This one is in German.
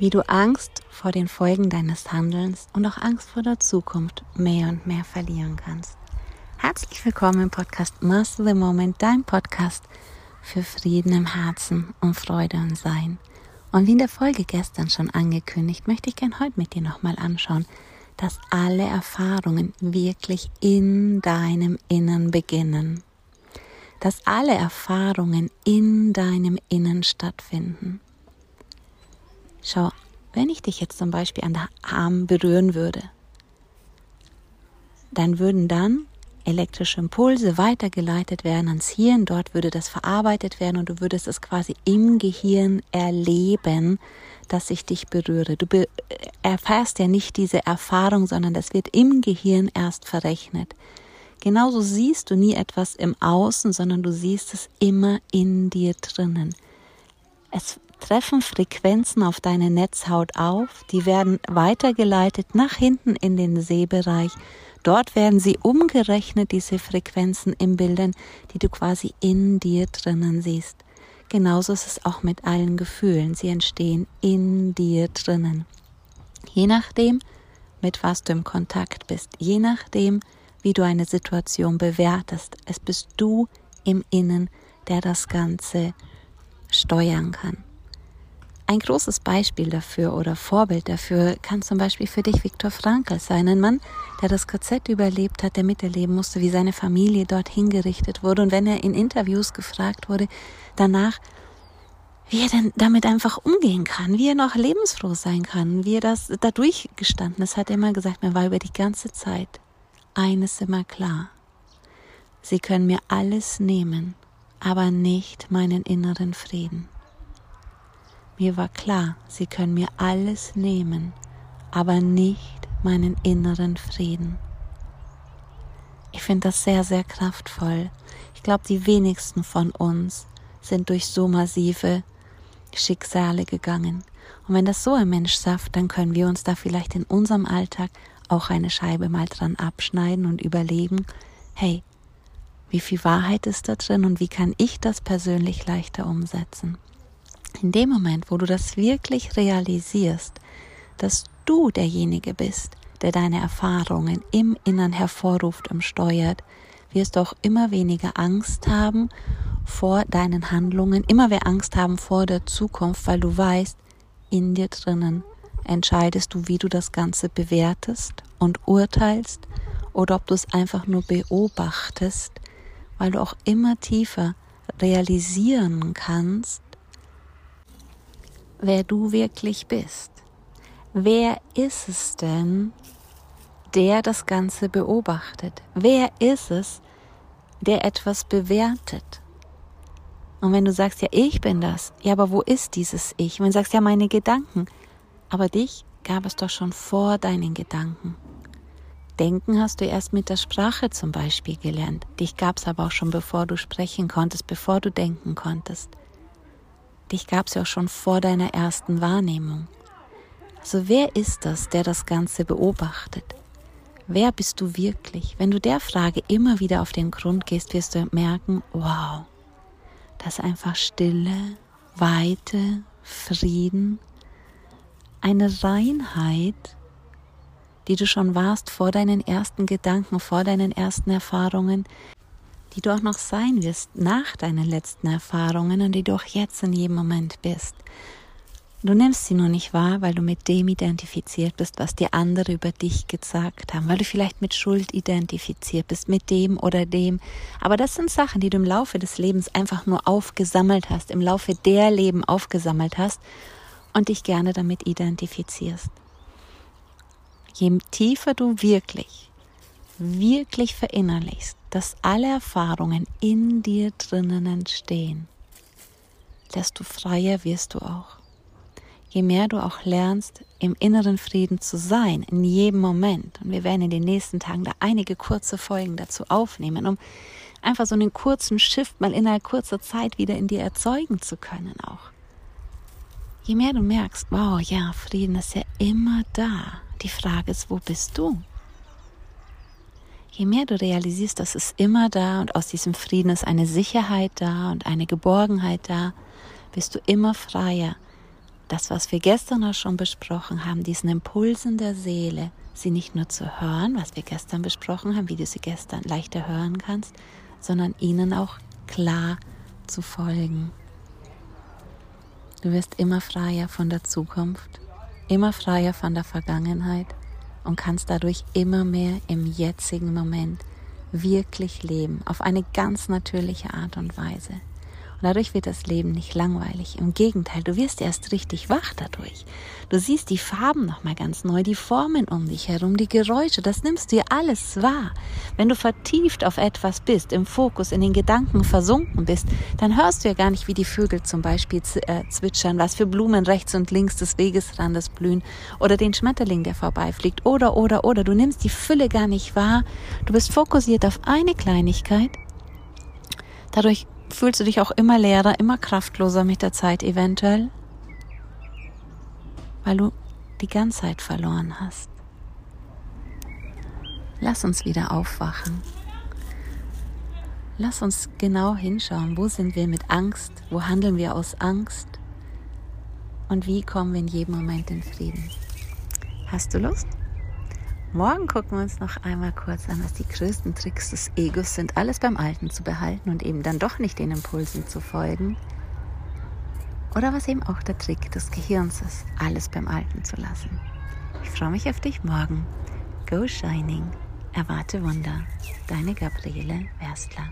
wie du Angst vor den Folgen deines Handelns und auch Angst vor der Zukunft mehr und mehr verlieren kannst. Herzlich willkommen im Podcast Master the Moment, dein Podcast für Frieden im Herzen und Freude und Sein. Und wie in der Folge gestern schon angekündigt, möchte ich gern heute mit dir nochmal anschauen, dass alle Erfahrungen wirklich in deinem Innern beginnen. Dass alle Erfahrungen in deinem Innern stattfinden. Schau, wenn ich dich jetzt zum Beispiel an der Arm berühren würde, dann würden dann elektrische Impulse weitergeleitet werden ans Hirn, dort würde das verarbeitet werden und du würdest es quasi im Gehirn erleben, dass ich dich berühre. Du be erfährst ja nicht diese Erfahrung, sondern das wird im Gehirn erst verrechnet. Genauso siehst du nie etwas im Außen, sondern du siehst es immer in dir drinnen. Es treffen Frequenzen auf deine Netzhaut auf, die werden weitergeleitet nach hinten in den Sehbereich. Dort werden sie umgerechnet, diese Frequenzen im Bildern, die du quasi in dir drinnen siehst. Genauso ist es auch mit allen Gefühlen. Sie entstehen in dir drinnen. Je nachdem, mit was du im Kontakt bist, je nachdem, wie du eine Situation bewertest, es bist du im Innen, der das Ganze steuern kann. Ein großes Beispiel dafür oder Vorbild dafür kann zum Beispiel für dich Viktor Frankl sein, ein Mann, der das KZ überlebt hat, der miterleben musste, wie seine Familie dort hingerichtet wurde und wenn er in Interviews gefragt wurde, danach, wie er denn damit einfach umgehen kann, wie er noch lebensfroh sein kann, wie er das dadurch gestanden ist, hat er immer gesagt, mir war über die ganze Zeit eines immer klar. Sie können mir alles nehmen, aber nicht meinen inneren Frieden. Mir war klar, sie können mir alles nehmen, aber nicht meinen inneren Frieden. Ich finde das sehr, sehr kraftvoll. Ich glaube, die wenigsten von uns sind durch so massive Schicksale gegangen. Und wenn das so ein Mensch schafft, dann können wir uns da vielleicht in unserem Alltag auch eine Scheibe mal dran abschneiden und überlegen, hey, wie viel Wahrheit ist da drin und wie kann ich das persönlich leichter umsetzen? In dem Moment, wo du das wirklich realisierst, dass du derjenige bist, der deine Erfahrungen im Innern hervorruft und steuert, wirst du auch immer weniger Angst haben vor deinen Handlungen, immer mehr Angst haben vor der Zukunft, weil du weißt, in dir drinnen entscheidest du, wie du das Ganze bewertest und urteilst oder ob du es einfach nur beobachtest, weil du auch immer tiefer realisieren kannst, wer du wirklich bist. Wer ist es denn, der das Ganze beobachtet? Wer ist es, der etwas bewertet? Und wenn du sagst, ja, ich bin das, ja, aber wo ist dieses Ich? Und wenn du sagst, ja, meine Gedanken, aber dich gab es doch schon vor deinen Gedanken. Denken hast du erst mit der Sprache zum Beispiel gelernt. Dich gab es aber auch schon, bevor du sprechen konntest, bevor du denken konntest. Dich gab es ja auch schon vor deiner ersten Wahrnehmung. Also wer ist das, der das Ganze beobachtet? Wer bist du wirklich? Wenn du der Frage immer wieder auf den Grund gehst, wirst du merken, wow, das ist einfach Stille, Weite, Frieden, eine Reinheit, die du schon warst vor deinen ersten Gedanken, vor deinen ersten Erfahrungen, die du auch noch sein wirst nach deinen letzten Erfahrungen und die du auch jetzt in jedem Moment bist. Du nimmst sie nur nicht wahr, weil du mit dem identifiziert bist, was dir andere über dich gesagt haben, weil du vielleicht mit Schuld identifiziert bist, mit dem oder dem. Aber das sind Sachen, die du im Laufe des Lebens einfach nur aufgesammelt hast, im Laufe der Leben aufgesammelt hast und dich gerne damit identifizierst. Je tiefer du wirklich wirklich verinnerlichst, dass alle Erfahrungen in dir drinnen entstehen, desto freier wirst du auch. Je mehr du auch lernst, im inneren Frieden zu sein, in jedem Moment, und wir werden in den nächsten Tagen da einige kurze Folgen dazu aufnehmen, um einfach so einen kurzen Shift mal innerhalb kurzer Zeit wieder in dir erzeugen zu können auch. Je mehr du merkst, wow, ja, Frieden ist ja immer da. Die Frage ist, wo bist du? Je mehr du realisierst, dass es immer da und aus diesem Frieden ist eine Sicherheit da und eine Geborgenheit da, bist du immer freier, das, was wir gestern auch schon besprochen haben, diesen Impulsen der Seele, sie nicht nur zu hören, was wir gestern besprochen haben, wie du sie gestern leichter hören kannst, sondern ihnen auch klar zu folgen. Du wirst immer freier von der Zukunft, immer freier von der Vergangenheit und kannst dadurch immer mehr im jetzigen Moment wirklich leben, auf eine ganz natürliche Art und Weise. Und dadurch wird das Leben nicht langweilig. Im Gegenteil, du wirst erst richtig wach dadurch. Du siehst die Farben nochmal ganz neu, die Formen um dich herum, die Geräusche, das nimmst du dir alles wahr. Wenn du vertieft auf etwas bist, im Fokus, in den Gedanken versunken bist, dann hörst du ja gar nicht, wie die Vögel zum Beispiel äh, zwitschern, was für Blumen rechts und links des Wegesrandes blühen oder den Schmetterling, der vorbeifliegt oder, oder, oder. Du nimmst die Fülle gar nicht wahr. Du bist fokussiert auf eine Kleinigkeit. Dadurch Fühlst du dich auch immer leerer, immer kraftloser mit der Zeit eventuell? Weil du die Ganzheit verloren hast. Lass uns wieder aufwachen. Lass uns genau hinschauen, wo sind wir mit Angst, wo handeln wir aus Angst und wie kommen wir in jedem Moment in Frieden. Hast du Lust? Morgen gucken wir uns noch einmal kurz an, was die größten Tricks des Egos sind, alles beim Alten zu behalten und eben dann doch nicht den Impulsen zu folgen. Oder was eben auch der Trick des Gehirns ist, alles beim Alten zu lassen. Ich freue mich auf dich morgen. Go Shining. Erwarte Wunder. Deine Gabriele Werstler.